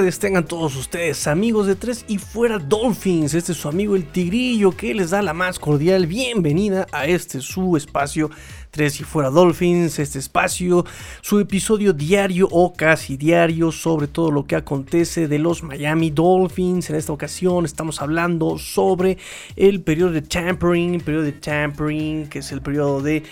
tardes tengan todos ustedes, amigos de Tres y Fuera Dolphins. Este es su amigo el Tigrillo que les da la más cordial bienvenida a este su espacio Tres y Fuera Dolphins, este espacio, su episodio diario o casi diario sobre todo lo que acontece de los Miami Dolphins. En esta ocasión estamos hablando sobre el periodo de tampering, periodo de tampering, que es el periodo de,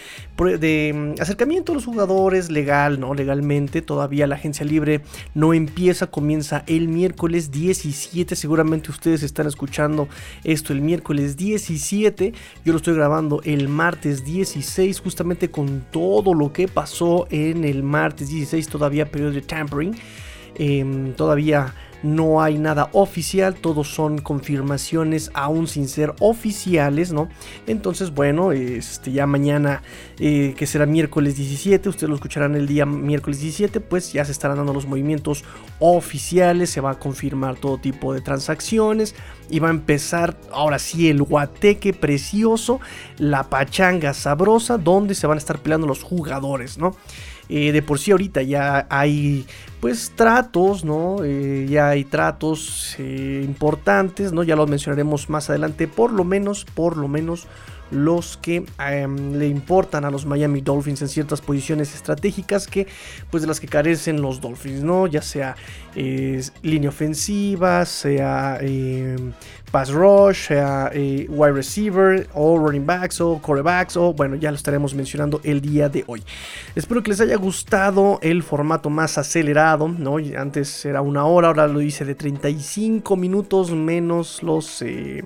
de mm, acercamiento a los jugadores legal, ¿no? Legalmente, todavía la agencia libre no empieza, comienza el miércoles 17. Seguramente ustedes están escuchando esto el miércoles 17. Yo lo estoy grabando el martes 16, justamente con todo lo que pasó en el martes 16, todavía periodo de tampering. Em, todavía no hay nada oficial, todos son confirmaciones aún sin ser oficiales, ¿no? Entonces, bueno, este, ya mañana, eh, que será miércoles 17, ustedes lo escucharán el día miércoles 17, pues ya se estarán dando los movimientos oficiales, se va a confirmar todo tipo de transacciones y va a empezar ahora sí el guateque precioso, la pachanga sabrosa, donde se van a estar peleando los jugadores, ¿no? Eh, de por sí ahorita ya hay pues tratos, ¿no? Eh, ya hay tratos eh, importantes, ¿no? Ya los mencionaremos más adelante, por lo menos, por lo menos los que em, le importan a los Miami Dolphins en ciertas posiciones estratégicas que pues de las que carecen los Dolphins, ¿no? Ya sea línea ofensiva, sea em, pass rush, sea eh, wide receiver o running backs o corebacks o bueno, ya lo estaremos mencionando el día de hoy. Espero que les haya gustado el formato más acelerado, ¿no? Antes era una hora, ahora lo hice de 35 minutos menos los... Eh,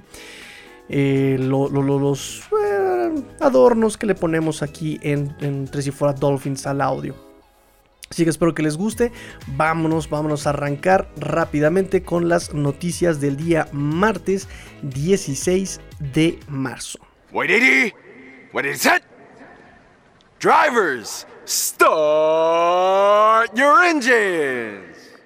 eh, los adornos que le ponemos aquí en, en Tres y Fuera Dolphins al audio. Así que espero que les guste. Vámonos, vámonos a arrancar rápidamente con las noticias del día martes 16 de marzo. What is it? Drivers, start your engines.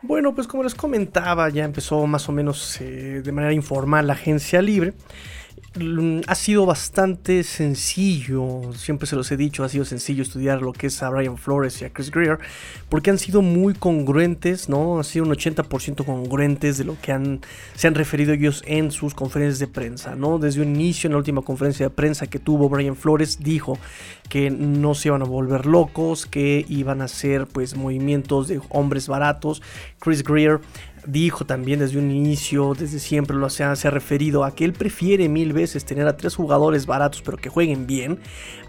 Bueno, pues como les comentaba, ya empezó más o menos eh, de manera informal la agencia libre. Mm, ha sido bastante sencillo, siempre se los he dicho, ha sido sencillo estudiar lo que es a Brian Flores y a Chris Greer, porque han sido muy congruentes, ¿no? Han sido un 80% congruentes de lo que han, se han referido ellos en sus conferencias de prensa, ¿no? Desde un inicio, en la última conferencia de prensa que tuvo Brian Flores, dijo que no se iban a volver locos, que iban a hacer pues movimientos de hombres baratos. Chris Greer dijo también desde un inicio, desde siempre lo se ha, se ha referido a que él prefiere mil veces tener a tres jugadores baratos pero que jueguen bien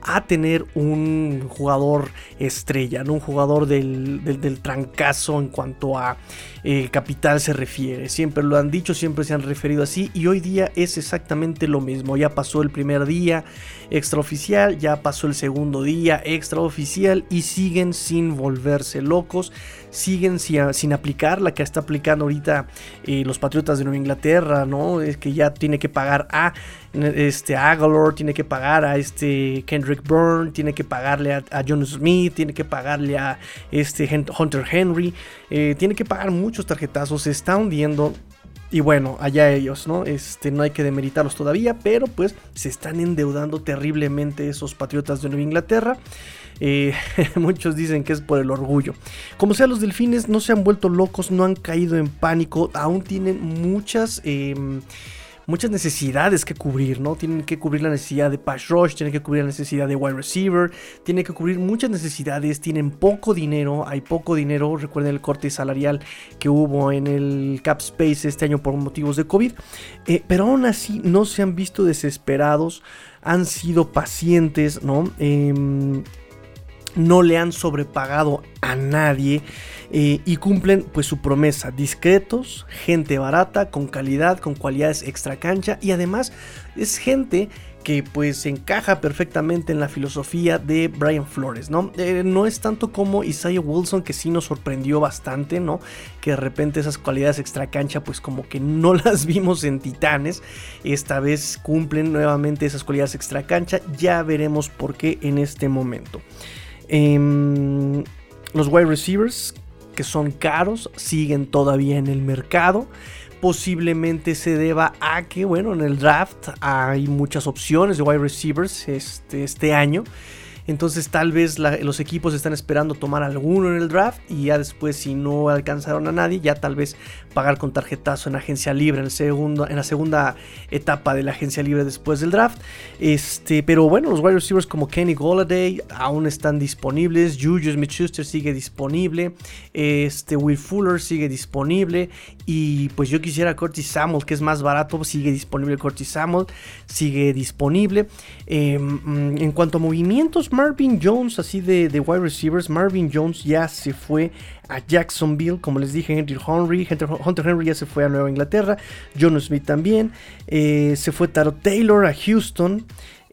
a tener un jugador estrella, ¿no? un jugador del, del, trancazo en cuanto a eh, capital se refiere. Siempre lo han dicho, siempre se han referido así y hoy día es exactamente lo mismo. Ya pasó el primer día extraoficial, ya pasó el segundo día extraoficial y siguen sin volverse locos, siguen sin, aplicar la que está aplicando ahorita eh, los Patriotas de Nueva Inglaterra, ¿no? Es que ya tiene que pagar a este Aguilar, tiene que pagar a este Kendrick Byrne, tiene que pagarle a, John Smith, tiene que pagarle a este Hunter Henry, eh, tiene que pagar muchos tarjetazos, se está hundiendo. Y bueno, allá ellos, ¿no? Este, no hay que demeritarlos todavía, pero pues se están endeudando terriblemente esos patriotas de Nueva Inglaterra. Muchos dicen que es por el orgullo. Como sea, los delfines no se han vuelto locos, no han caído en pánico, aún tienen muchas... Em, muchas necesidades que cubrir, ¿no? Tienen que cubrir la necesidad de pass rush, tienen que cubrir la necesidad de wide receiver, tienen que cubrir muchas necesidades, tienen poco dinero, hay poco dinero, recuerden el corte salarial que hubo en el cap space este año por motivos de COVID, eh, pero aún así no se han visto desesperados, han sido pacientes, ¿no? Em, no le han sobrepagado a nadie eh, y cumplen pues su promesa, discretos, gente barata, con calidad, con cualidades extra cancha y además es gente que pues encaja perfectamente en la filosofía de Brian Flores, ¿no? Eh, no es tanto como Isaiah Wilson que sí nos sorprendió bastante, ¿no? Que de repente esas cualidades extra cancha pues como que no las vimos en Titanes, esta vez cumplen nuevamente esas cualidades extra cancha, ya veremos por qué en este momento. Em, los wide receivers, que son caros, siguen todavía en el mercado. Posiblemente se deba a que, bueno, en el draft hay muchas opciones de wide receivers este, este año. Entonces tal vez los equipos están esperando tomar alguno en el draft y ya después si no alcanzaron a nadie, ya tal vez pagar con tarjetazo en agencia libre en, segundo, en la segunda etapa de la agencia libre después del draft. Este, pero bueno, los wide receivers como Kenny Golladay aún están disponibles. Juju Smith-Schuster sigue disponible. Este, Will Fuller sigue disponible. Y pues yo quisiera Curtis Samuel, que es más barato, sigue disponible Curtis Samuel, sigue disponible. Em, en cuanto a movimientos, Marvin Jones, así de, de wide receivers, Marvin Jones ya se fue a Jacksonville, como les dije, Henry Henry, Hunter Henry ya se fue a Nueva Inglaterra, John Smith también, eh, se fue Taro Taylor a Houston,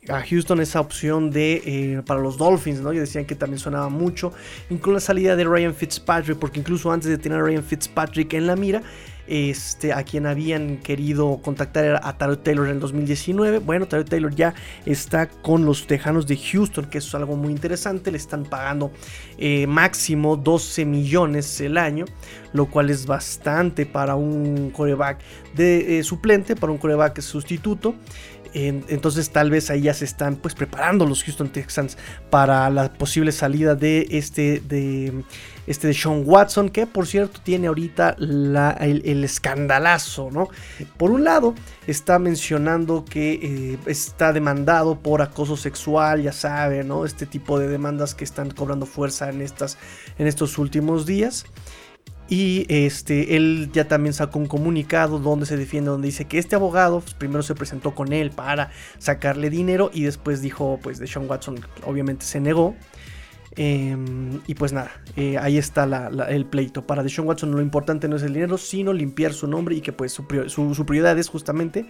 a Houston esa opción de eh, para los Dolphins, ¿no? Ya decían que también sonaba mucho. Incluso la salida de Ryan Fitzpatrick, porque incluso antes de tener a Ryan Fitzpatrick en la mira, este, a quien habían querido contactar a Taro Taylor en el 2019. Bueno, Taro Taylor ya está con los Tejanos de Houston, que es algo muy interesante. Le están pagando eh, máximo 12 millones el año, lo cual es bastante para un coreback de eh, suplente, para un coreback sustituto entonces tal vez ahí ya se están pues preparando los Houston Texans para la posible salida de este de este de Sean Watson que por cierto tiene ahorita el, escandalazo no por un lado está mencionando que eh, está demandado por acoso sexual ya sabe no este tipo de demandas que están cobrando fuerza en estas en estos últimos días y este, él ya también sacó un comunicado donde se defiende, donde dice que este abogado pues, primero se presentó con él para sacarle dinero y después dijo, pues de Sean Watson obviamente se negó. Em, y pues nada, eh, ahí está el pleito. Para Deshaun Watson lo importante no es el dinero, sino limpiar su nombre y que pues su, prioridad es justamente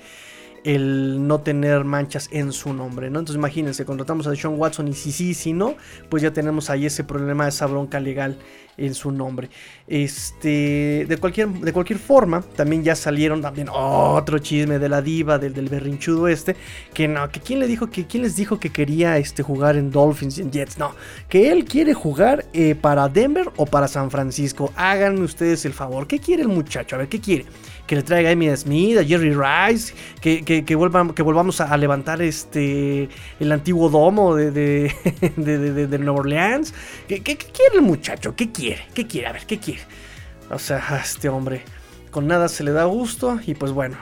el no tener manchas en su nombre, ¿no? Entonces imagínense, contratamos a Sean Watson y si sí, si no, pues ya tenemos ahí ese problema, esa bronca legal en su nombre. Este, de cualquier, de cualquier forma, también ya salieron también otro chisme de la diva, del, del berrinchudo este, que no, que quién le dijo, que quién les dijo que quería este, jugar en Dolphins y en Jets, no, que él quiere jugar eh, para Denver o para San Francisco. Háganme ustedes el favor, ¿qué quiere el muchacho? A ver, ¿qué quiere? Que le traiga a Amy Smith, a Jerry Rice, que, que, que volvamos a, levantar este el antiguo domo de, de, de, de Nueva Orleans. ¿Qué, quiere el muchacho? ¿Qué quiere? ¿Qué quiere? A ver, ¿qué quiere? O sea, este hombre con nada se le da gusto y pues bueno,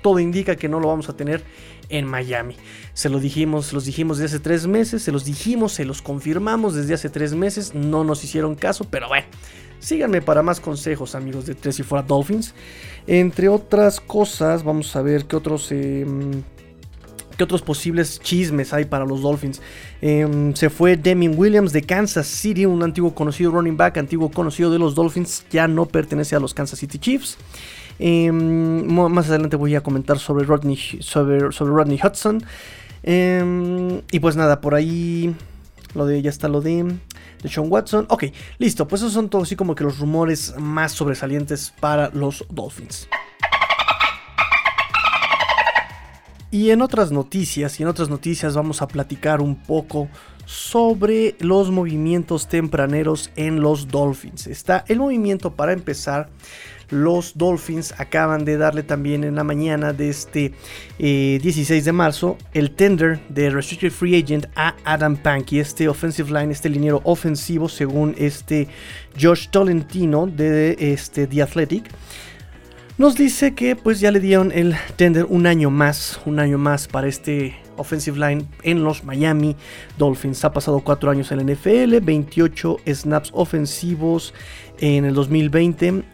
todo indica que no lo vamos a tener en Miami. Se lo dijimos, los dijimos desde hace tres meses, se los dijimos, se los confirmamos desde hace tres meses, no nos hicieron caso, pero bueno, Síganme para más consejos, amigos de Tres y Fuera Dolphins. Entre otras cosas, vamos a ver qué otros. Em, ¿Qué otros posibles chismes hay para los Dolphins? Em, se fue Deming Williams de Kansas City, un antiguo conocido running back, antiguo conocido de los Dolphins, ya no pertenece a los Kansas City Chiefs. Em, más adelante voy a comentar sobre Rodney, sobre Rodney Hudson. y pues nada, por ahí lo de, ya está lo de de Sean Watson. Ok, listo, pues esos son todos así como que los rumores más sobresalientes para los Dolphins. Y en otras noticias, y en otras noticias vamos a platicar un poco sobre los movimientos tempraneros en los Dolphins. Está el movimiento para empezar los Dolphins acaban de darle también en la mañana de este 16 eh, de marzo el tender de Restricted Free Agent a Adam Pankey, este offensive line, este liniero ofensivo según este Josh Tolentino de este, The Athletic. Nos dice que pues ya le dieron el tender un año más, un año más para este offensive line en los Miami Dolphins. Ha pasado cuatro años en la NFL, 28 snaps ofensivos en el 2020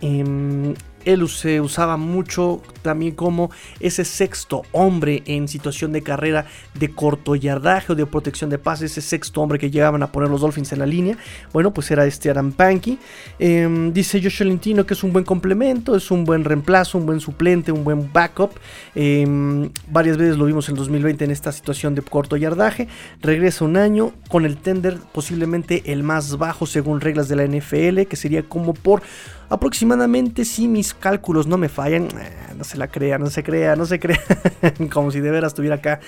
él se usaba mucho también como ese sexto hombre en situación de carrera de corto yardaje o de protección de pases, ese sexto hombre que llegaban a poner los Dolphins en la línea. Bueno, pues era este Adam Pankey. Em, dice Joshua Lentino que es un buen complemento, es un buen reemplazo, un buen suplente, un buen backup. Em, varias veces lo vimos en 2020 en esta situación de corto yardaje. Regresa un año con el tender posiblemente el más bajo según reglas de la NFL, que sería como por aproximadamente si mis cálculos no me fallan, eh, no se la crea, no se crea, no se crea, como si de veras tuviera acá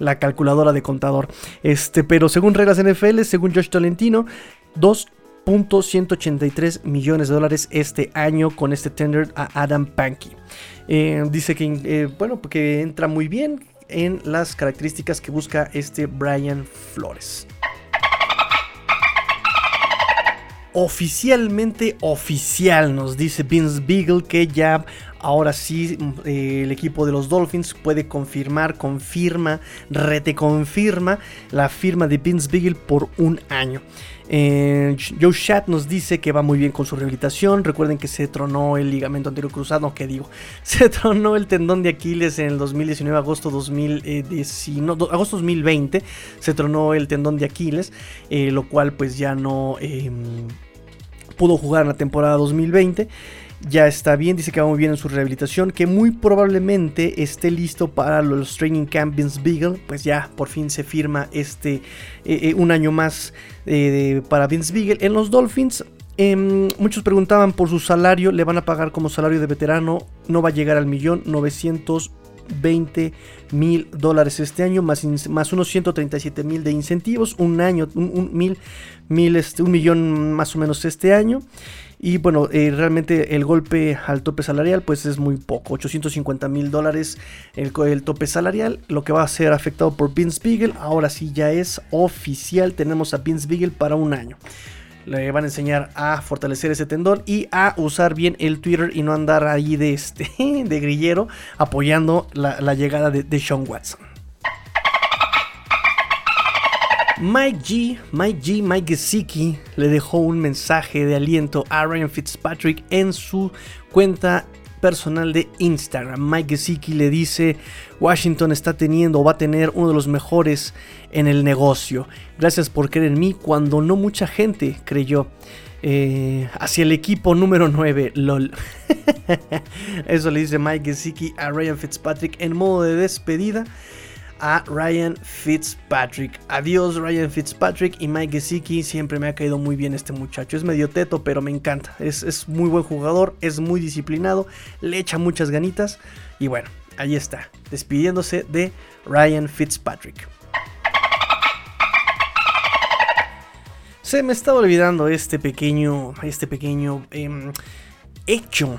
la calculadora de contador. Este, pero según reglas NFL, según Josh Tolentino, 2.183 millones de dólares este año con este tender a Adam Pankey. Eh, dice que, eh, bueno, porque entra muy bien, en las características que busca este Brian Flores. Oficialmente oficial, nos dice Vince Beagle que ya ahora sí eh, el equipo de los Dolphins puede confirmar, confirma, reteconfirma la firma de Vince Beagle por un año. Eh, Joe Shat nos dice que va muy bien con su rehabilitación. Recuerden que se tronó el ligamento anterior cruzado. ¿Qué digo? Se tronó el tendón de Aquiles en el 2019, agosto, 2019, agosto 2020. Se tronó el tendón de Aquiles, eh, lo cual pues ya no em, pudo jugar en la temporada 2020 ya está bien, dice que va muy bien en su rehabilitación, que muy probablemente esté listo para los Training Camp Vince Beagle, pues ya por fin se firma este eh, un año más para Vince Beagle en los Dolphins. Em, muchos preguntaban por su salario, le van a pagar como salario de veterano, no va a llegar al millón 920 mil dólares este año, más, más unos 137 mil de incentivos, un año, un, mil, mil este, un millón más o menos este año. Y bueno, eh, realmente el golpe al tope salarial pues es muy poco, 850 mil dólares el, el, tope salarial, lo que va a ser afectado por Vince Beagle, ahora sí ya es oficial, tenemos a Vince Beagle para un año. Le van a enseñar a fortalecer ese tendón y a usar bien el Twitter y no andar ahí de, este, de grillero apoyando la, llegada de, Sean Watson. Mike G, Mike G, Mike le dejó un mensaje de aliento a Ryan Fitzpatrick en su cuenta personal de Instagram. Mike Gesicki le dice, Washington está teniendo o va a tener uno de los mejores en el negocio. Gracias por creer en mí cuando no mucha gente creyó. Eh, hacia el equipo número 9, LOL. Eso le dice Mike Gesicki a Ryan Fitzpatrick en modo de despedida a Ryan Fitzpatrick. Adiós Ryan Fitzpatrick y Mike Gesicki. Siempre me ha caído muy bien este muchacho. Es medio teto, pero me encanta. Es, es muy buen jugador, es muy disciplinado, le echa muchas ganitas. Y bueno, ahí está, despidiéndose de Ryan Fitzpatrick. Se me estaba olvidando este pequeño, este pequeño em, hecho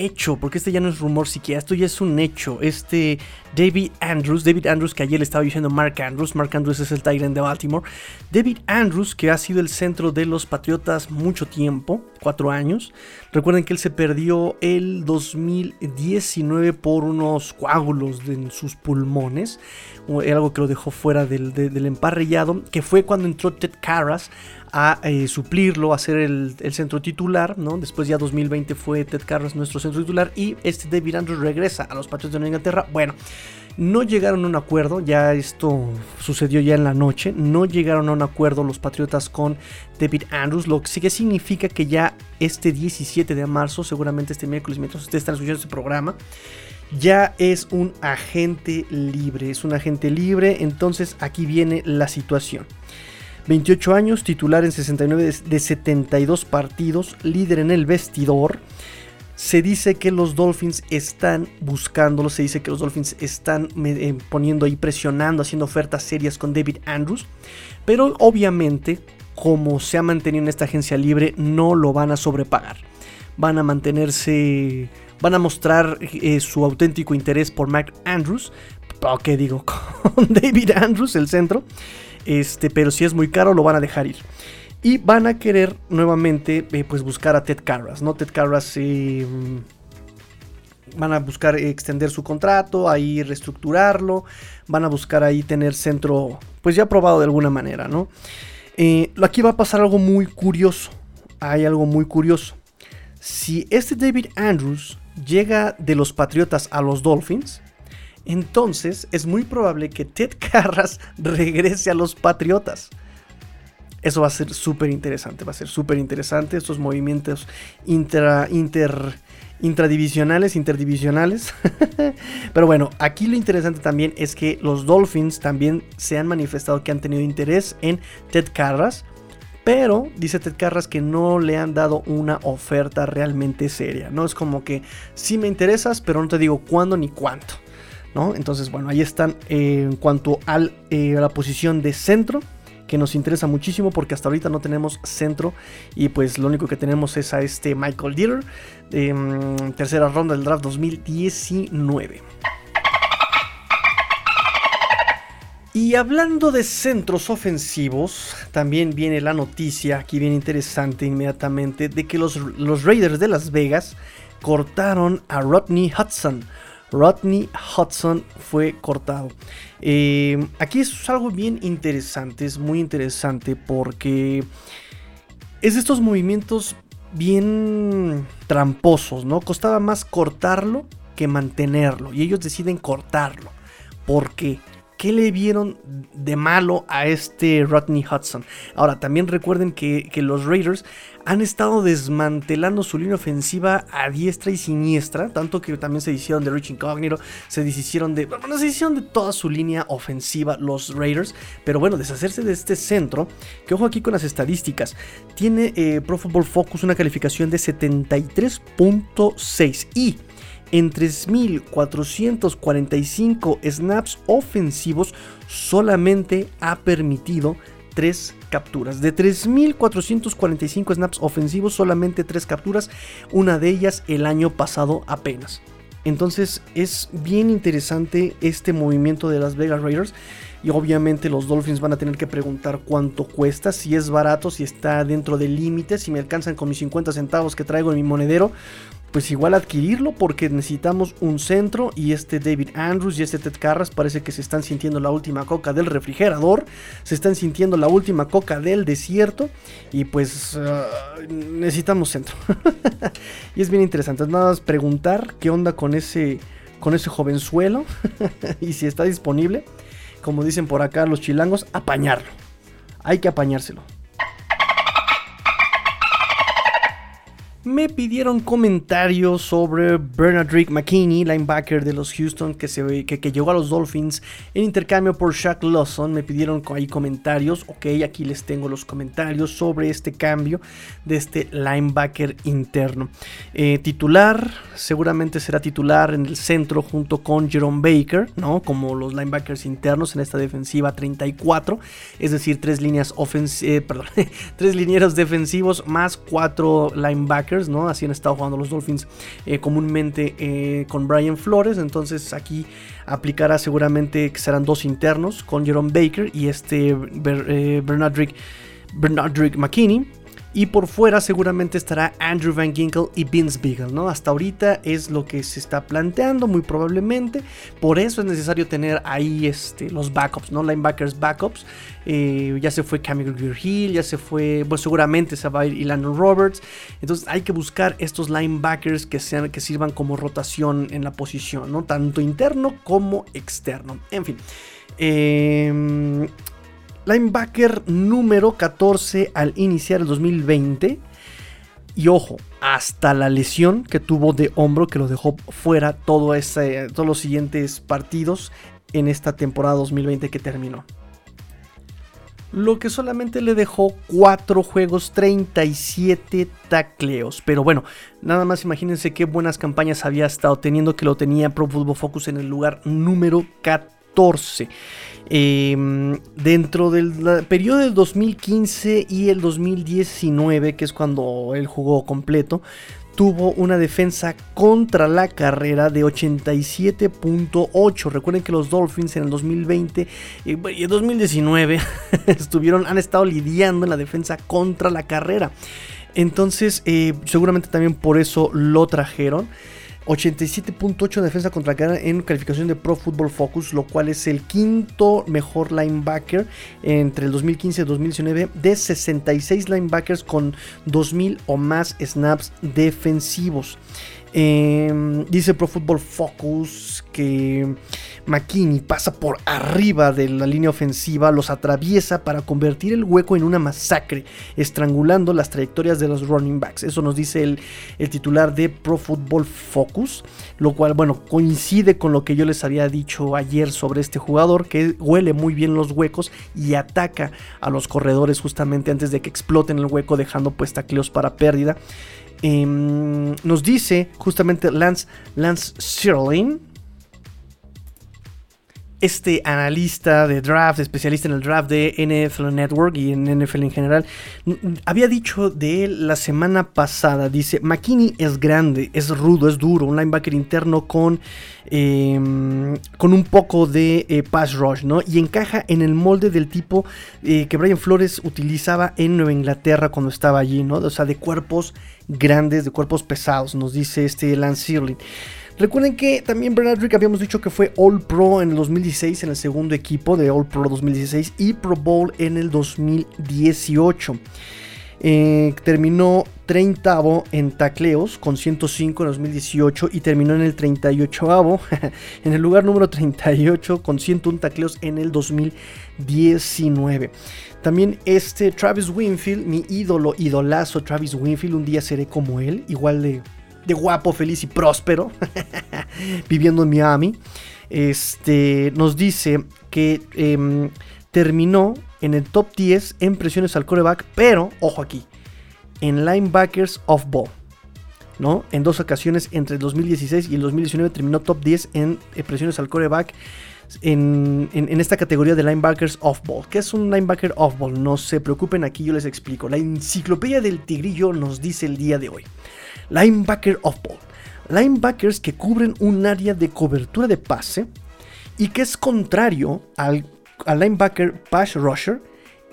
hecho, porque este ya no es rumor siquiera, esto ya es un hecho. Este David Andrews, David Andrews que ayer le estaba diciendo Mark Andrews, Mark Andrews es el Tyrant de Baltimore. David Andrews, que ha sido el centro de los Patriotas mucho tiempo, cuatro años. Recuerden que él se perdió el 2019 por unos coágulos en sus pulmones, algo que lo dejó fuera del, del emparrillado, que fue cuando entró Ted Carras a eh, suplirlo, a ser el, centro titular, ¿no? Después ya 2020 fue Ted Carras nuestro centro titular y este David Andrews regresa a los Patriots de Nueva Inglaterra. Bueno, no llegaron a un acuerdo, ya esto sucedió ya en la noche, no llegaron a un acuerdo los Patriotas con David Andrews, lo que significa que ya este 17 de marzo, seguramente este miércoles, mientras ustedes están escuchando este programa, ya es un agente libre, es un agente libre, entonces aquí viene la situación. 28 años, titular en 69 de 72 partidos, líder en el vestidor. Se dice que los Dolphins están buscándolo, se dice que los Dolphins están eh, poniendo ahí, presionando, haciendo ofertas serias con David Andrews. Pero obviamente, como se ha mantenido en esta agencia libre, no lo van a sobrepagar. Van a mantenerse, van a mostrar eh, su auténtico interés por Mac Andrews. ¿Qué digo? Con David Andrews, el centro. Este, pero si es muy caro, lo van a dejar ir. Y van a querer nuevamente eh, pues buscar a Ted Carras, ¿no? Ted Carras eh, van a buscar extender su contrato, ahí reestructurarlo, van a buscar ahí tener centro pues ya probado de alguna manera, ¿no? Eh, aquí va a pasar algo muy curioso, hay algo muy curioso. Si este David Andrews llega de los Patriotas a los Dolphins, entonces es muy probable que Ted Carras regrese a los Patriotas. Eso va a ser súper interesante, va a ser súper interesante estos movimientos intra, intradivisionales, interdivisionales. Pero bueno, aquí lo interesante también es que los Dolphins también se han manifestado que han tenido interés en Ted Carras. Pero dice Ted Carras que no le han dado una oferta realmente seria. No es como que sí me interesas, pero no te digo cuándo ni cuánto. Entonces, bueno, ahí están eh, en cuanto eh, a la posición de centro, que nos interesa muchísimo porque hasta ahorita no tenemos centro y pues lo único que tenemos es a este Michael Dieter, em, tercera ronda del draft 2019. Y hablando de centros ofensivos, también viene la noticia, aquí viene interesante inmediatamente, de que los, los Raiders de Las Vegas cortaron a Rodney Hudson. Rodney Hudson fue cortado. Eh, aquí es algo bien interesante, es muy interesante porque es de estos movimientos bien tramposos, ¿no? Costaba más cortarlo que mantenerlo y ellos deciden cortarlo. ¿Por qué? ¿Qué le vieron de malo a este Rodney Hudson? Ahora, también recuerden que, los Raiders han estado desmantelando su línea ofensiva a diestra y siniestra, tanto que también se hicieron de Rich Incognito, se deshicieron de, bueno, se hicieron de toda su línea ofensiva los Raiders, pero bueno, deshacerse de este centro, que ojo aquí con las estadísticas, tiene eh, Pro Football Focus una calificación de 73.6 y en 3.445 snaps ofensivos solamente ha permitido 3 capturas. De 3.445 snaps ofensivos solamente 3 capturas, una de ellas el año pasado apenas. Entonces es bien interesante este movimiento de las Vegas Raiders. Y obviamente los Dolphins van a tener que preguntar cuánto cuesta, si es barato, si está dentro del límite, si me alcanzan con mis 50 centavos que traigo en mi monedero pues igual adquirirlo porque necesitamos un centro y este David Andrews y este Ted Carras parece que se están sintiendo la última coca del refrigerador, se están sintiendo la última coca del desierto y pues ah, necesitamos centro. y es bien interesante, es nada más preguntar qué onda con ese con ese jovenzuelo y si está disponible, como dicen por acá los chilangos, apañarlo. Hay que apañárselo. Me pidieron comentarios sobre Bernard Rick McKinney, linebacker de los Houston, que, se, que, que, llegó a los Dolphins en intercambio por Shaq Lawson. Me pidieron ahí comentarios. Ok, aquí les tengo los comentarios sobre este cambio de este linebacker interno. Eh, titular, seguramente será titular en el centro junto con Jerome Baker, ¿no? Como los linebackers internos en esta defensiva 34. Es decir, tres líneas ofensivas, eh, perdón, tres linieros defensivos más cuatro linebackers ¿no? Así han estado jugando los Dolphins eh, comúnmente eh, con Brian Flores. Entonces aquí aplicará seguramente que serán dos internos con Jerome Baker y este eh, Bernard Rick, Bernard Rick McKinney. Y por fuera seguramente estará Andrew Van Ginkle y Vince Beagle, ¿no? Hasta ahorita es lo que se está planteando, muy probablemente. Por eso es necesario tener ahí este, los backups, ¿no? Linebackers backups. Eh, ya se fue Camille Hill, ya se fue, pues seguramente se va a ir Ilano Roberts. Entonces hay que buscar estos linebackers que, sean, que sirvan como rotación en la posición, ¿no? Tanto interno como externo. En fin. Eh, linebacker número 14 al iniciar el 2020. Y ojo, hasta la lesión que tuvo de hombro que lo dejó fuera todos los siguientes partidos en esta temporada 2020 que terminó. Lo que solamente le dejó 4 juegos, 37 tacleos. Pero bueno, nada más imagínense qué buenas campañas había estado teniendo que lo tenía Pro Football Focus en el lugar número 14. Em, dentro del periodo del 2015 y el 2019, que es cuando él jugó completo, tuvo una defensa contra la carrera de 87.8. Recuerden que los Dolphins en el 2020 y el 2019 estuvieron, han estado lidiando en la defensa contra la carrera. Entonces, eh, seguramente también por eso lo trajeron. 87.8 defensa contra cara en calificación de Pro Football Focus, lo cual es el quinto mejor linebacker entre el 2015 y 2019 de 66 linebackers con 2000 o más snaps defensivos. Em, dice Pro Football Focus que McKinney pasa por arriba de la línea ofensiva, los atraviesa para convertir el hueco en una masacre, estrangulando las trayectorias de los running backs. Eso nos dice el, titular de Pro Football Focus, lo cual, bueno, coincide con lo que yo les había dicho ayer sobre este jugador, que huele muy bien los huecos y ataca a los corredores justamente antes de que exploten el hueco, dejando pues tacleos para pérdida. Em, nos dice justamente Lance, Lance este analista de draft, especialista en el draft de NFL Network y en NFL en general, había dicho de él la semana pasada, dice, McKinney es grande, es rudo, es duro, un linebacker interno con, em, con un poco de eh, pass rush, ¿no? Y encaja en el molde del tipo eh, que Brian Flores utilizaba en Nueva Inglaterra cuando estaba allí, ¿no? O sea, de cuerpos grandes, de cuerpos pesados, nos dice este Lance Sirling. Recuerden que también Bernard Rick habíamos dicho que fue All Pro en el 2016 en el segundo equipo de All Pro 2016 y Pro Bowl en el 2018. Eh, terminó 30 en tacleos con 105 en 2018 y terminó en el 38 en el lugar número 38 con 101 tacleos en el 2019. También este Travis Winfield, mi ídolo, idolazo Travis Winfield, un día seré como él, igual de de guapo, feliz y próspero, viviendo en Miami, este, nos dice que em, terminó en el top 10 en presiones al coreback, pero, ojo aquí, en linebackers of ball. ¿no? En dos ocasiones entre el 2016 y el 2019 terminó top 10 en eh, presiones al coreback. En, en, esta categoría de linebackers off-ball. ¿Qué es un linebacker off-ball? No se preocupen, aquí yo les explico. La enciclopedia del tigrillo nos dice el día de hoy. Linebacker off-ball. Linebackers que cubren un área de cobertura de pase y que es contrario al, linebacker pass rusher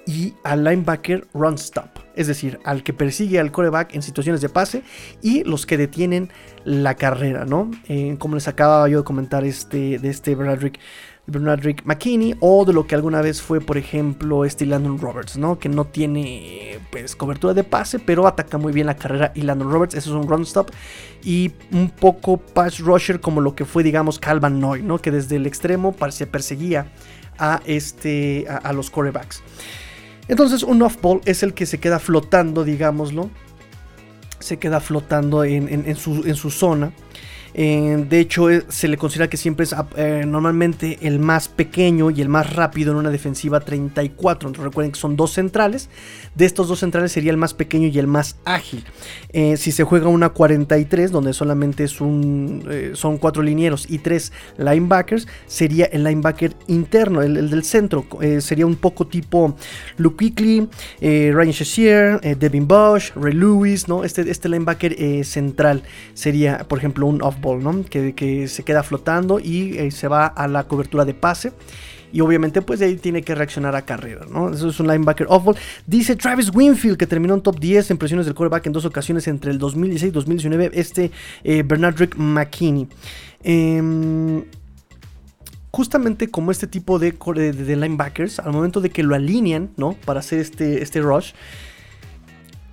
y al linebacker run stop, es decir, al que persigue al coreback en situaciones de pase y los que detienen la carrera, ¿no? Eh, como les acababa yo de comentar este, de este Bradrick Bernard McKinney o de lo que alguna vez fue, por ejemplo, este Landon Roberts, ¿no? Que no tiene pues cobertura de pase, pero ataca muy bien la carrera y Landon Roberts, eso es un run stop y un poco pass rusher como lo que fue, digamos, Calvin Noy, ¿no? Que desde el extremo se perseguía a, este, a, los corebacks. Entonces, un off-ball es el que se queda flotando, digámoslo. Se queda flotando en, su, en su zona. Eh, de hecho, eh, se le considera que siempre es eh, normalmente el más pequeño y el más rápido en una defensiva 34. Entonces recuerden que son dos centrales. De estos dos centrales sería el más pequeño y el más ágil. si se juega una 43, donde solamente es un, son cuatro linieros y tres linebackers, sería el linebacker interno, el, del centro. sería un poco tipo Luke Quickly, Ryan Shazier, Devin Bush, Ray Lewis. ¿no? Este, este linebacker central sería, por ejemplo, un off que, se queda flotando y eh, se va a la cobertura de pase. Y obviamente, pues de ahí tiene que reaccionar a carrera, ¿no? Eso es un linebacker off-ball. Dice Travis Winfield, que terminó en top 10 en presiones del quarterback en dos ocasiones entre el 2016 y 2019. Este eh, Bernard Rick McKinney. Em, justamente como este tipo de, de, linebackers, al momento de que lo alinean, ¿no? Para hacer este, este rush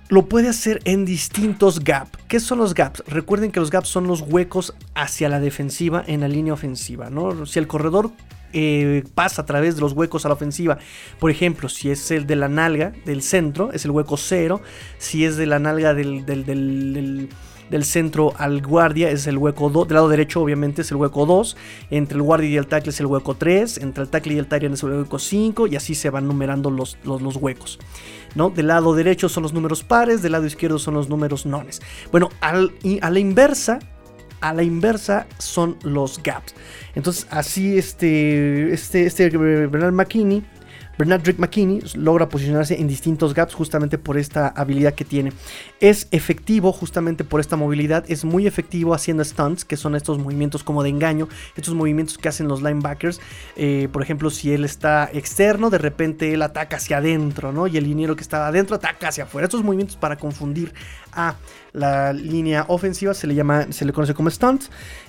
lo puede hacer en distintos gaps. ¿Qué son los gaps? Recuerden que los gaps son los huecos hacia la defensiva en la línea ofensiva. ¿no? Si el corredor eh, pasa a través de los huecos a la ofensiva, por ejemplo, si es el de la nalga del centro, es el hueco 0. Si es de la nalga del, del centro al guardia es el hueco 2. Del lado derecho, obviamente, es el hueco 2. Entre el guardia y el tackle es el hueco 3. Entre el tackle y el tackle es el hueco 5. Y así se van numerando los, los, los huecos. Del lado derecho son los números pares, del lado izquierdo son los números nones. Bueno, al, a la inversa, a la inversa son los gaps. Entonces, así este, este, este Bernard McKinney Bernard Drake McKinney logra posicionarse en distintos gaps justamente por esta habilidad que tiene. Es efectivo justamente por esta movilidad, es muy efectivo haciendo stunts, que son estos movimientos como de engaño, estos movimientos que hacen los linebackers. Eh, por ejemplo, si él está externo, de repente él ataca hacia adentro, ¿no? Y el liniero que está adentro ataca hacia afuera. Estos movimientos para confundir a la línea ofensiva se le llama, se le conoce como stunt.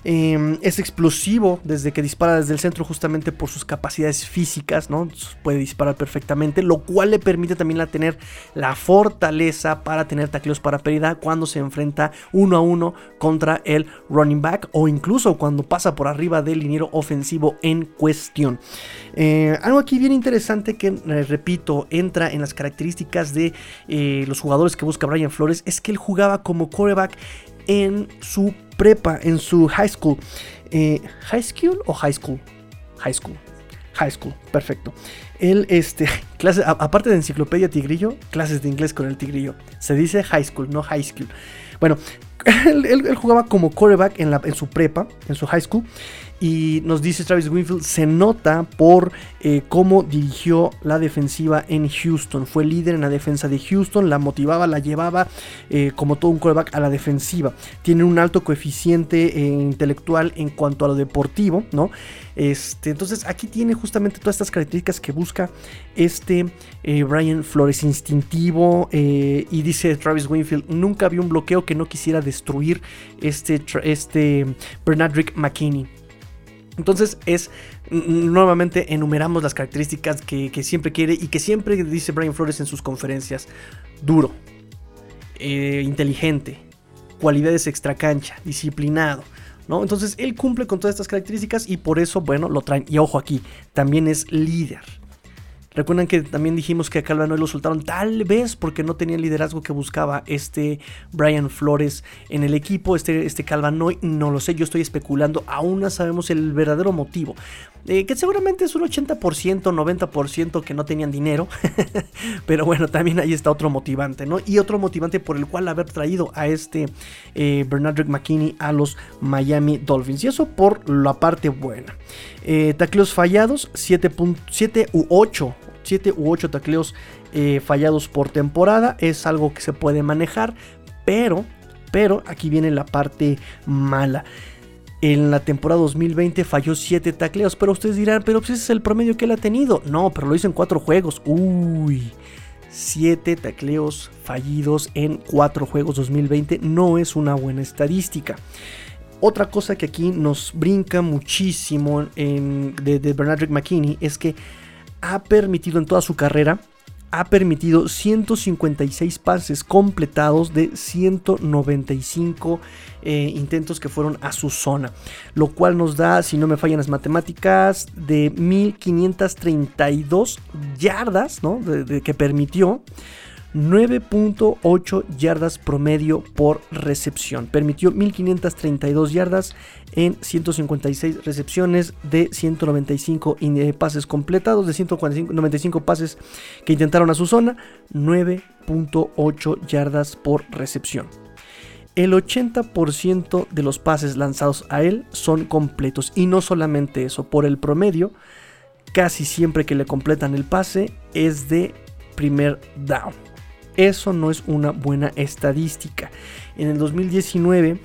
Em, es explosivo desde que dispara desde el centro justamente por sus capacidades físicas, ¿no? Puede disparar perfectamente, lo cual le permite también a tener la fortaleza para tener tacleos para pérdida cuando se enfrenta uno a uno contra el running back o incluso cuando pasa por arriba del liniero ofensivo en cuestión. Eh, algo aquí bien interesante que, eh, repito, entra en las características de eh, los jugadores que busca Brian Flores es que él jugaba como quarterback en su prepa, en su high school. ¿High school o high school? High school. High school, perfecto. Él, este, clase, aparte de enciclopedia Tigrillo, clases de inglés con el Tigrillo. Se dice high school, no high school. Bueno, él, jugaba como quarterback en, la, en su prepa, en su high school. Y nos dice Travis Winfield, se nota por eh, cómo dirigió la defensiva en Houston. Fue líder en la defensa de Houston, la motivaba, la llevaba eh, como todo un quarterback a la defensiva. Tiene un alto coeficiente eh, intelectual en cuanto a lo deportivo, ¿no? Este, entonces aquí tiene justamente todas estas características que busca este Brian Flores, instintivo. y dice Travis Winfield, nunca había un bloqueo que no quisiera destruir este, este Bernardrick McKinney. Entonces es nuevamente enumeramos las características que, siempre quiere y que siempre dice Brian Flores en sus conferencias. Duro, eh, inteligente, cualidades extra cancha, disciplinado. ¿no? Entonces él cumple con todas estas características y por eso, bueno, lo traen. Y ojo aquí, también es líder. Recuerdan que también dijimos que a Calvanoy lo soltaron tal vez porque no tenía el liderazgo que buscaba este Brian Flores en el equipo, este, este Calvanoy, no lo sé, yo estoy especulando, aún no sabemos el verdadero motivo. Eh, que seguramente es un 80%, 90% que no tenían dinero, pero bueno, también ahí está otro motivante, ¿no? Y otro motivante por el cual haber traído a este eh, Bernard McKinney a los Miami Dolphins, y eso por la parte buena. Eh, tacleos fallados, 7, u 8 7 u 8 tacleos eh, fallados por temporada. Es algo que se puede manejar, pero, pero aquí viene la parte mala. En la temporada 2020 falló 7 tacleos, pero ustedes dirán, pero pues ese es el promedio que él ha tenido. No, pero lo hizo en 4 juegos. Uy, 7 tacleos fallidos en 4 juegos 2020 no es una buena estadística. Otra cosa que aquí nos brinca muchísimo de, de Bernard McKinney es que ha permitido en toda su carrera, ha permitido 156 pases completados de 195 eh, intentos que fueron a su zona, lo cual nos da, si no me fallan las matemáticas, de 1532 yardas ¿no? de, que permitió. 9.8 yardas promedio por recepción. Permitió 1532 yardas en 156 recepciones de 195 eh, pases completados, de 195 pases que intentaron a su zona, 9.8 yardas por recepción. El 80% de los pases lanzados a él son completos y no solamente eso, por el promedio, casi siempre que le completan el pase es de primer down. Eso no es una buena estadística. En el 2019,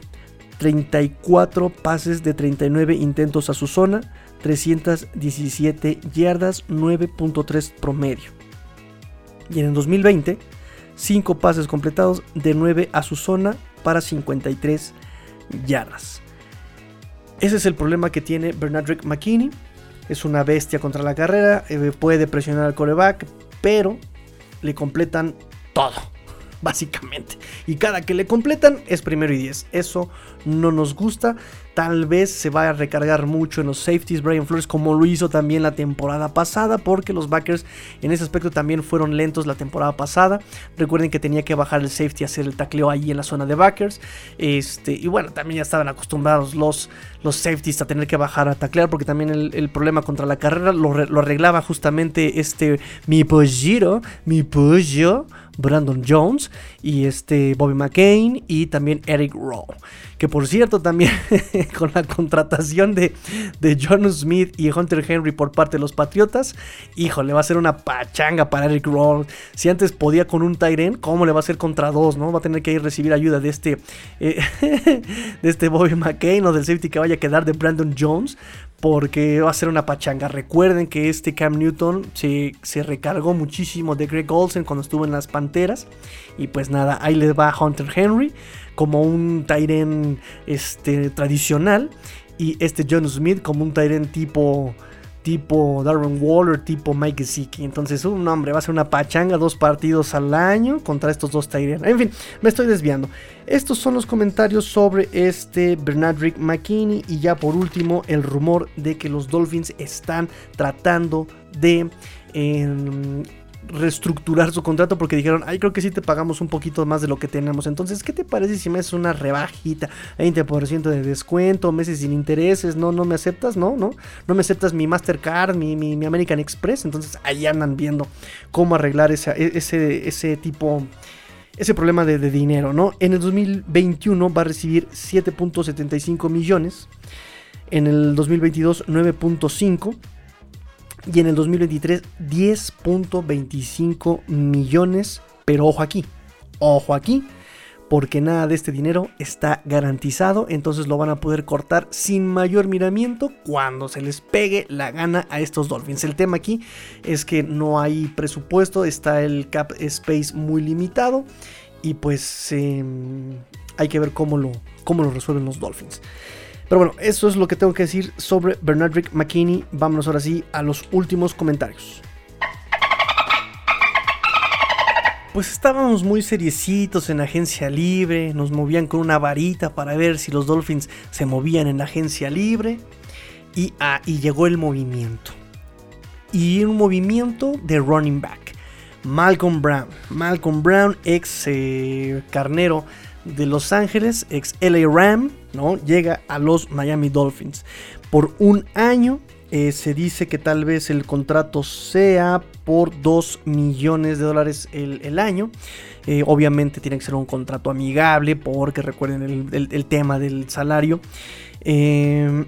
34 pases de 39 intentos a su zona, 317 yardas, 9.3 promedio. Y en el 2020, 5 pases completados de 9 a su zona para 53 yardas. Ese es el problema que tiene Bernardrick McKinney. Es una bestia contra la carrera, eh, puede presionar al coreback, pero le completan todo, básicamente. Y cada que le completan es primero y 10. Eso no nos gusta. Tal vez se vaya a recargar mucho en los safeties Brian Flores como lo hizo también la temporada pasada porque los backers en ese aspecto también fueron lentos la temporada pasada. Recuerden que tenía que bajar el safety hacer el tacleo ahí en la zona de backers. Este, y bueno, también ya estaban acostumbrados los, los safeties a tener que bajar a taclear porque también el, problema contra la carrera lo, arreglaba justamente este mi pollo, mi pollo Brandon Jones y este Bobby McCain y también Eric Rowe. Que por cierto también con la contratación de, de John Smith y Hunter Henry por parte de los Patriotas, híjole, va a ser una pachanga para Eric Rowe. Si antes podía con un Tyren, ¿cómo le va a ser contra dos? ¿no? Va a tener que ir recibir ayuda de este, eh, de este Bobby McCain o del safety que vaya a quedar de Brandon Jones porque va a ser una pachanga. Recuerden que este Cam Newton se, recargó muchísimo de Greg Olsen cuando estuvo en las Panteras. Y pues nada, ahí le va Hunter Henry como un Tyren este, tradicional. Y este John Smith como un Tyren tipo tipo Darren Waller, tipo Mike Gesicki. Entonces, un hombre, va a ser una pachanga, dos partidos al año contra estos dos Tyrants. En fin, me estoy desviando. Estos son los comentarios sobre este Bernard Rick McKinney. Y ya por último, el rumor de que los Dolphins están tratando de em, reestructurar su contrato porque dijeron, ay, creo que sí te pagamos un poquito más de lo que tenemos. Entonces, ¿qué te parece si me haces una rebajita, 20% de descuento, meses sin intereses? No, no me aceptas, no, no, no me aceptas mi Mastercard, mi, mi, American Express. Entonces, ahí andan viendo cómo arreglar ese, ese, ese tipo ese problema de, de, dinero, ¿no? En el 2021 va a recibir 7.75 millones En el 2022 9.5 y en el 2023 10.25 millones. Pero ojo aquí, ojo aquí, porque nada de este dinero está garantizado, entonces lo van a poder cortar sin mayor miramiento cuando se les pegue la gana a estos Dolphins. El tema aquí es que no hay presupuesto, está el cap space muy limitado y pues em, hay que ver cómo lo, cómo lo resuelven los Dolphins. Pero bueno, eso es lo que tengo que decir sobre Bernardrick McKinney. Vámonos ahora sí a los últimos comentarios. Pues estábamos muy seriecitos en agencia libre, nos movían con una varita para ver si los Dolphins se movían en agencia libre y, ah, y llegó el movimiento. Y un movimiento de running back. Malcolm Brown. Malcolm Brown, ex eh, carnero de Los Ángeles, ex LA Ram, ¿no? Llega a los Miami Dolphins. Por un año eh, se dice que tal vez el contrato sea por 2 millones de dólares el, año. Eh, obviamente tiene que ser un contrato amigable porque recuerden el, tema del salario. Eh,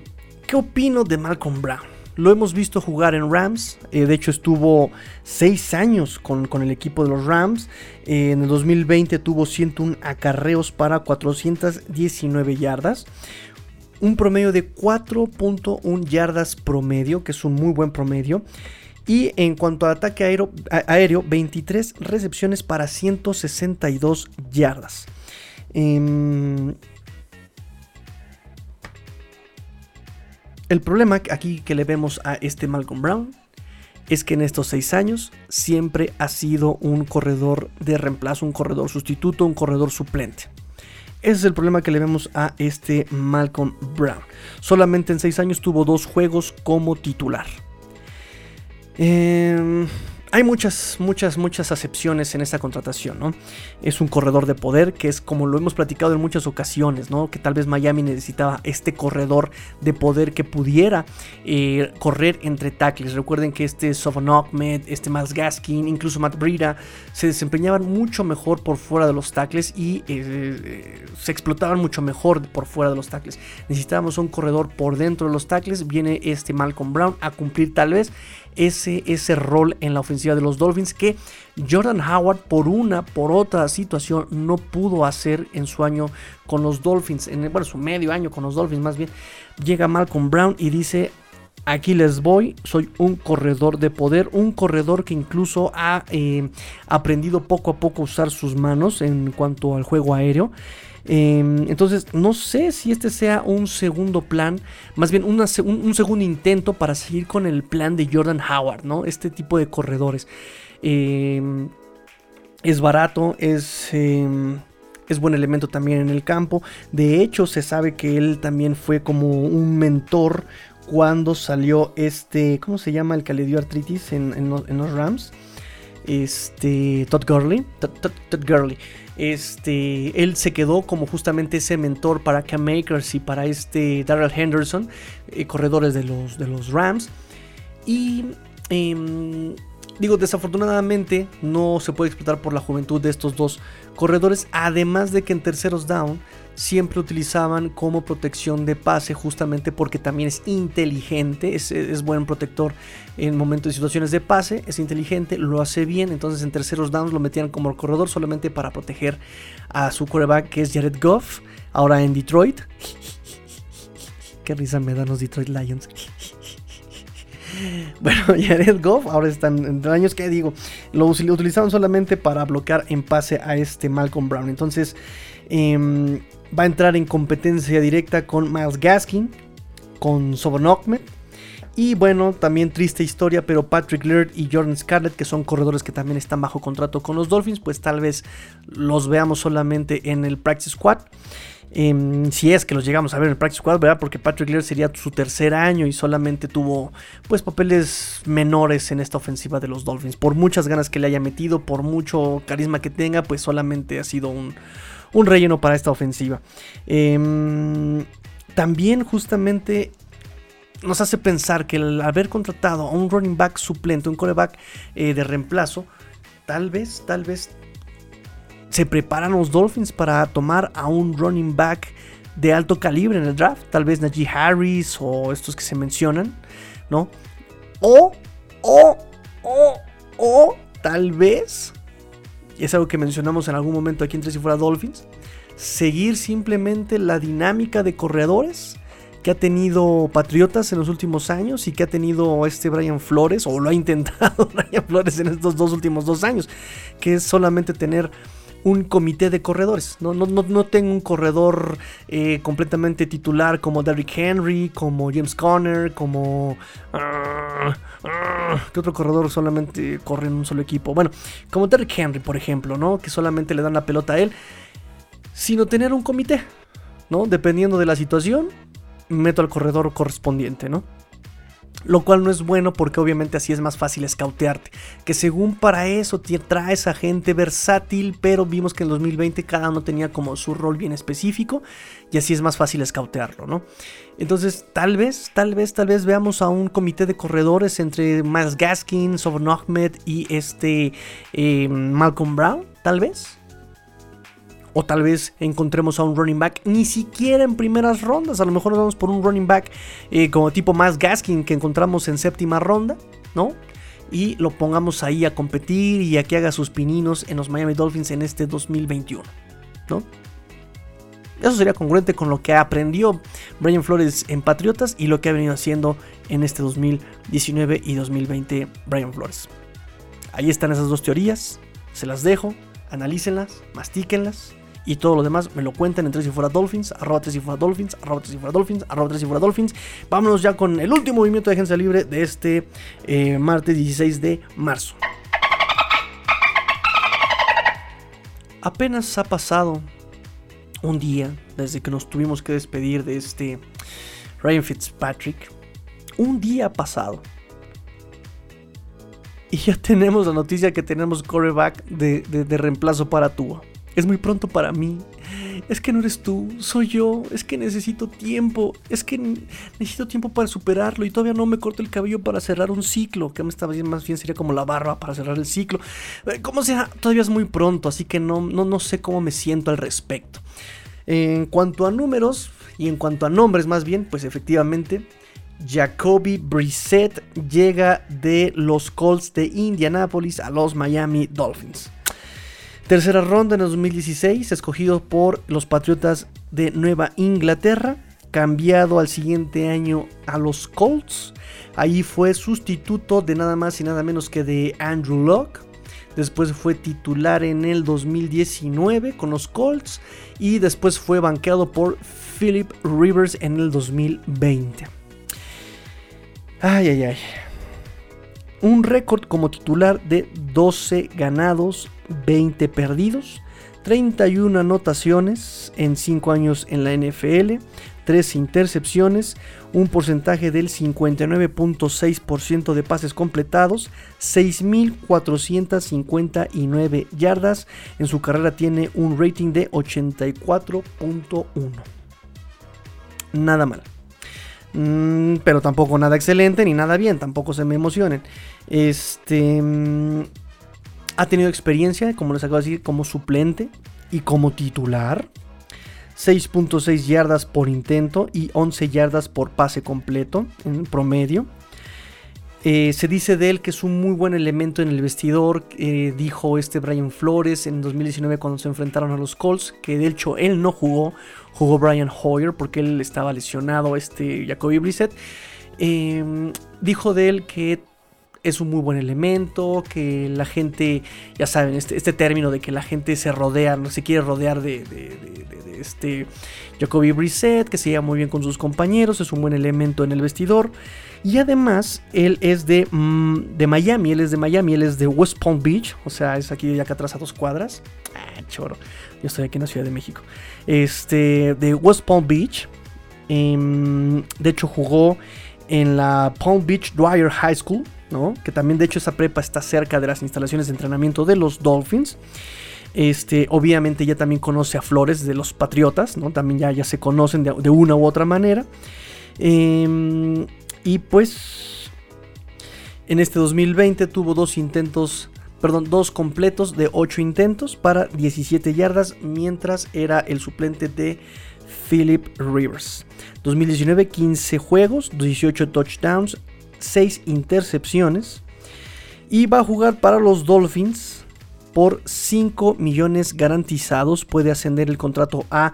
¿Qué opino de Malcolm Brown? Lo hemos visto jugar en Rams. de hecho, estuvo 6 años con, con, el equipo de los Rams. en el 2020 tuvo 101 acarreos para 419 yardas un promedio de 4.1 yardas promedio, que es un muy buen promedio. Y en cuanto a ataque aéreo, 23 recepciones para 162 yardas. Em, el problema aquí que le vemos a este Malcolm Brown es que en estos 6 años siempre ha sido un corredor de reemplazo, un corredor sustituto, un corredor suplente. Ese es el problema que le vemos a este Malcolm Brown. Solamente en 6 años tuvo dos juegos como titular. Eh, hay muchas, muchas, muchas acepciones en esta contratación, ¿no? Es un corredor de poder que es como lo hemos platicado en muchas ocasiones, ¿no? Que tal vez Miami necesitaba este corredor de poder que pudiera eh, correr entre tackles. Recuerden que este Sofon Ahmed, este Miles Gaskin, incluso Matt Breida se desempeñaban mucho mejor por fuera de los tackles y eh, eh, se explotaban mucho mejor por fuera de los tackles. Necesitábamos un corredor por dentro de los tackles. Viene este Malcolm Brown a cumplir tal vez ese, ese rol en la ofensiva de los Dolphins que Jordan Howard por una, por otra situación no pudo hacer en su año con los Dolphins, en bueno, su medio año con los Dolphins más bien. Llega Malcolm Brown y dice, aquí les voy, soy un corredor de poder, un corredor que incluso ha eh, aprendido poco a poco a usar sus manos en cuanto al juego aéreo. Em, entonces, no sé si este sea un segundo plan, más bien un, segundo intento para seguir con el plan de Jordan Howard, ¿no? Este tipo de corredores. Em, es barato, es em, es buen elemento también en el campo. De hecho, se sabe que él también fue como un mentor cuando salió este, ¿cómo se llama el que le dio artritis en, los, Rams? Este, Todd Gurley. Todd Gurley. Este, él se quedó como justamente ese mentor para Cam Makers y para este Darrell Henderson, eh, corredores de los, de los Rams. Y em, digo, desafortunadamente no se puede explotar por la juventud de estos dos corredores, además de que en terceros down siempre utilizaban como protección de pase justamente porque también es inteligente, es, buen protector en momentos de situaciones de pase, es inteligente, lo hace bien, entonces en terceros downs lo metían como corredor solamente para proteger a su quarterback que es Jared Goff, ahora en Detroit. Qué risa me dan los Detroit Lions. Bueno, Jared Goff ahora están en años que digo, lo utilizaban solamente para bloquear en pase a este Malcolm Brown. Entonces, eh, va a entrar en competencia directa con Miles Gaskin, con Sobon Y bueno, también triste historia, pero Patrick Laird y Jordan Scarlett, que son corredores que también están bajo contrato con los Dolphins, pues tal vez los veamos solamente en el Practice Squad. Em, si es que los llegamos a ver en el Practice Squad, ¿verdad? Porque Patrick Laird sería su tercer año y solamente tuvo pues papeles menores en esta ofensiva de los Dolphins. Por muchas ganas que le haya metido, por mucho carisma que tenga, pues solamente ha sido un, un relleno para esta ofensiva. Em, también justamente nos hace pensar que el haber contratado a un running back suplente, un coreback eh, de reemplazo, tal vez, tal vez se preparan los Dolphins para tomar a un running back de alto calibre en el draft, tal vez Najee Harris o estos que se mencionan, ¿no? O, o, o, o, tal vez, es algo que mencionamos en algún momento aquí en Tres y Fuera Dolphins, seguir simplemente la dinámica de corredores que ha tenido Patriotas en los últimos años y que ha tenido este Brian Flores, o lo ha intentado Brian Flores en estos dos últimos dos años, que es solamente tener un comité de corredores. No, no, no, tengo un corredor eh, completamente titular como Derrick Henry, como James Conner, como... Uh, ¿Qué otro corredor solamente corre en un solo equipo? Bueno, como Derrick Henry, por ejemplo, ¿no? Que solamente le dan la pelota a él, sino tener un comité, ¿no? Dependiendo de la situación, meto al corredor correspondiente, ¿no? Lo cual no es bueno porque obviamente así es más fácil escautearte. Que según para eso te traes a gente versátil, pero vimos que en 2020 cada uno tenía como su rol bien específico y así es más fácil escautearlo, ¿no? Entonces tal vez, tal vez, tal vez veamos a un comité de corredores entre Miles Gaskin, Sobon Ahmed y este eh, Malcolm Brown, tal vez. O tal vez encontremos a un running back ni siquiera en primeras rondas. A lo mejor nos vamos por un running back eh, como tipo más Gaskin que encontramos en séptima ronda, ¿no? Y lo pongamos ahí a competir y a que haga sus pininos en los Miami Dolphins en este 2021, ¿no? Eso sería congruente con lo que aprendió Brian Flores en Patriotas y lo que ha venido haciendo en este 2019 y 2020 Brian Flores. Ahí están esas dos teorías, se las dejo, analícenlas, mastíquenlas y todo lo demás me lo cuentan en Tres y Fuera Dolphins, arroba Tres y Fuera Dolphins, arroba Tres y Fuera Dolphins, arroba Tres y Fuera Dolphins. Vámonos ya con el último movimiento de agencia libre de este eh, martes 16 de marzo. Apenas ha pasado un día desde que nos tuvimos que despedir de este Ryan Fitzpatrick. Un día pasado. Y ya tenemos la noticia que tenemos coreback de, de reemplazo para Tua. Es muy pronto para mí. Es que no eres tú, soy yo. Es que necesito tiempo. Es que necesito tiempo para superarlo. Y todavía no me corto el cabello para cerrar un ciclo. Que me estaba bien, más bien sería como la barba para cerrar el ciclo. Eh, como sea, todavía es muy pronto. Así que no, no, no sé cómo me siento al respecto. En cuanto a números y en cuanto a nombres, más bien, pues efectivamente. Jacoby Brissett llega de los Colts de Indianapolis a los Miami Dolphins. Tercera ronda en el 2016, escogido por los Patriotas de Nueva Inglaterra, cambiado al siguiente año a los Colts. Ahí fue sustituto de nada más y nada menos que de Andrew Locke. Después fue titular en el 2019 con los Colts y después fue banqueado por Philip Rivers en el 2020. Ay, ay, ay. Un récord como titular de 12 ganados, 20 perdidos, 31 anotaciones en 5 años en la NFL, 3 intercepciones, un porcentaje del 59.6% de pases completados, 6.459 yardas. En su carrera tiene un rating de 84.1. Nada mal. Mm, pero tampoco nada excelente ni nada bien, tampoco se me emocionen. Este mm, ha tenido experiencia, como les acabo de decir, como suplente y como titular. 6.6 yardas por intento y 11 yardas por pase completo en promedio. Eh, se dice de él que es un muy buen elemento en el vestidor, eh, dijo este Brian Flores en 2019 cuando se enfrentaron a los Colts, que de hecho él no jugó, jugó Brian Hoyer porque él estaba lesionado, este Jacoby Brissett. Em, dijo de él que es un muy buen elemento, que la gente, ya saben, este, este término de que la gente se rodea, no se quiere rodear de, este Jacoby Brissett, que se lleva muy bien con sus compañeros, es un buen elemento en el vestidor. Y además, él es de, mm, de Miami, él es de Miami, él es de West Palm Beach, o sea, es aquí de acá atrás a dos cuadras. Ah, choro, yo estoy aquí en la Ciudad de México. Este, de West Palm Beach. Em, de hecho, jugó en la Palm Beach Dwyer High School, Que también, de hecho, esa prepa está cerca de las instalaciones de entrenamiento de los Dolphins. Este, obviamente ya también conoce a Flores de los Patriotas, ¿no? También ya, ya se conocen de, una u otra manera. Eh, y pues en este 2020 tuvo dos intentos, perdón, dos completos de 8 intentos para 17 yardas, mientras era el suplente de Philip Rivers. 2019, 15 juegos, 18 touchdowns, 6 intercepciones. Y va a jugar para los Dolphins por 5 millones garantizados. Puede ascender el contrato a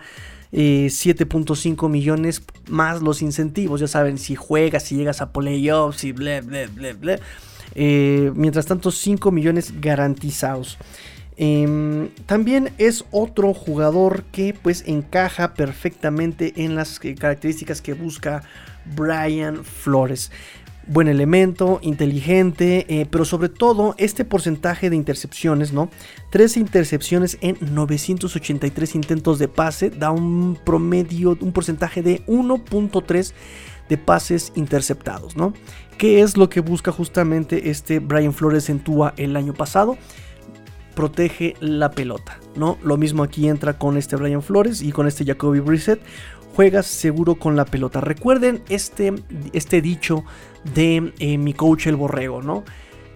7.5 eh, millones más los incentivos. Ya saben, si juegas, si llegas a playoffs bla. Eh, mientras tanto, 5 millones garantizados. Em, también es otro jugador que pues encaja perfectamente en las eh, características que busca Brian Flores buen elemento, inteligente, eh, pero sobre todo este porcentaje de intercepciones, ¿no? 13 intercepciones en 983 intentos de pase, da un promedio, un porcentaje de 1.3 de pases interceptados, ¿no? ¿Qué es lo que busca justamente este Brian Flores en Tua el año pasado? Protege la pelota, ¿no? Lo mismo aquí entra con este Brian Flores y con este Jacoby Brissett juegas seguro con la pelota. Recuerden este, este dicho de eh, mi coach el borrego, ¿no?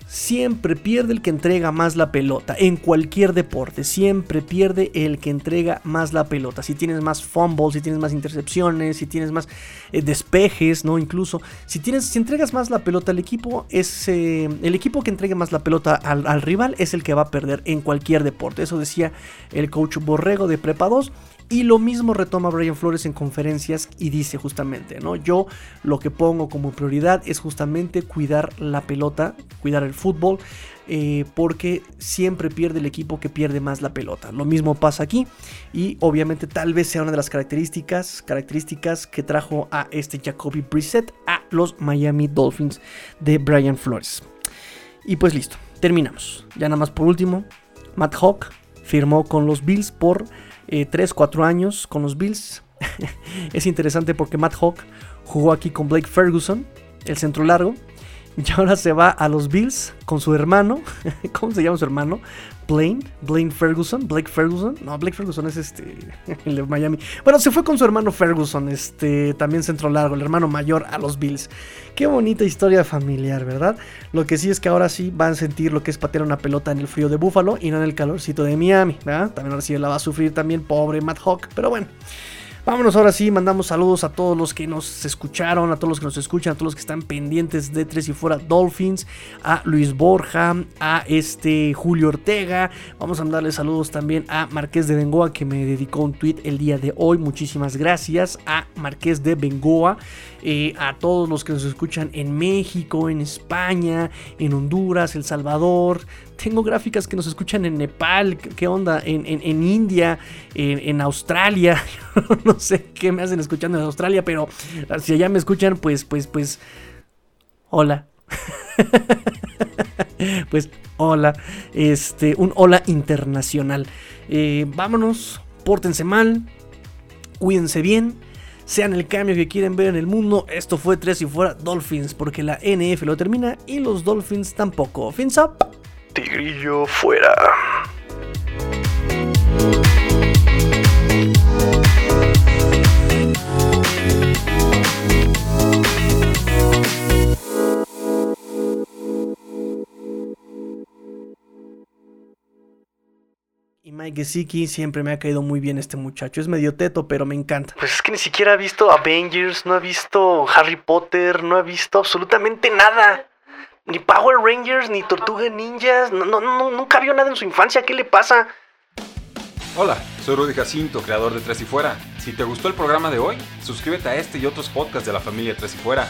Siempre pierde el que entrega más la pelota. En cualquier deporte, siempre pierde el que entrega más la pelota. Si tienes más fumbles, si tienes más intercepciones, si tienes más eh, despejes, ¿no? Incluso, si tienes, si entregas más la pelota al equipo, es eh, el equipo que entregue más la pelota al, al rival es el que va a perder en cualquier deporte. Eso decía el coach Borrego de Prepa 2. Y lo mismo retoma Brian Flores en conferencias y dice justamente, ¿no? Yo lo que pongo como prioridad es justamente cuidar la pelota, cuidar el fútbol, eh, porque siempre pierde el equipo que pierde más la pelota. Lo mismo pasa aquí y obviamente tal vez sea una de las características, características que trajo a este Jacoby Brissett a los Miami Dolphins de Brian Flores. Y pues listo, terminamos. Ya nada más por último, Matt Hawk firmó con los Bills por 3, eh, 4 años con los Bills. es interesante porque Matt Hawk jugó aquí con Blake Ferguson, el centro largo. Y ahora se va a los Bills con su hermano. ¿Cómo se llama su hermano? Blaine, Blaine Ferguson, Blake Ferguson. No, Blake Ferguson es este, el de Miami. Bueno, se fue con su hermano Ferguson, este, también centro largo, el hermano mayor a los Bills. Qué bonita historia familiar, ¿verdad? Lo que sí es que ahora sí van a sentir lo que es patear una pelota en el frío de Buffalo y no en el calorcito de Miami, ¿verdad? También ahora sí la va a sufrir también, pobre Matt Hawk, pero bueno. Vámonos ahora sí, mandamos saludos a todos los que nos escucharon, a todos los que nos escuchan, a todos los que están pendientes de Tres y Fuera Dolphins, a Luis Borja, a este Julio Ortega. Vamos a mandarle saludos también a Marqués de Bengoa que me dedicó un tweet el día de hoy. Muchísimas gracias a Marqués de Bengoa, eh, a todos los que nos escuchan en México, en España, en Honduras, El Salvador, tengo gráficas que nos escuchan en Nepal, ¿qué onda? En, India, en, Australia. no sé qué me hacen escuchando en Australia, pero si allá me escuchan, pues, pues, pues. Hola. pues, hola. Este, un hola internacional. Eh, vámonos, pórtense mal, cuídense bien sean el cambio que quieren ver en el mundo. Esto fue Tres y Fuera Dolphins, porque la NF lo termina y los Dolphins tampoco. Fins up. Tigrillo fuera. Y Mike Gesicki siempre me ha caído muy bien este muchacho. Es medio teto, pero me encanta. Pues es que ni siquiera ha visto Avengers, no ha visto Harry Potter, no ha visto absolutamente nada. Ni Power Rangers, ni Tortuga Ninjas. No, no, no, nunca vio nada en su infancia. ¿Qué le pasa? Hola, soy Rudy Jacinto, creador de Tres y Fuera. Si te gustó el programa de hoy, suscríbete a este y otros podcasts de la familia Tres y Fuera.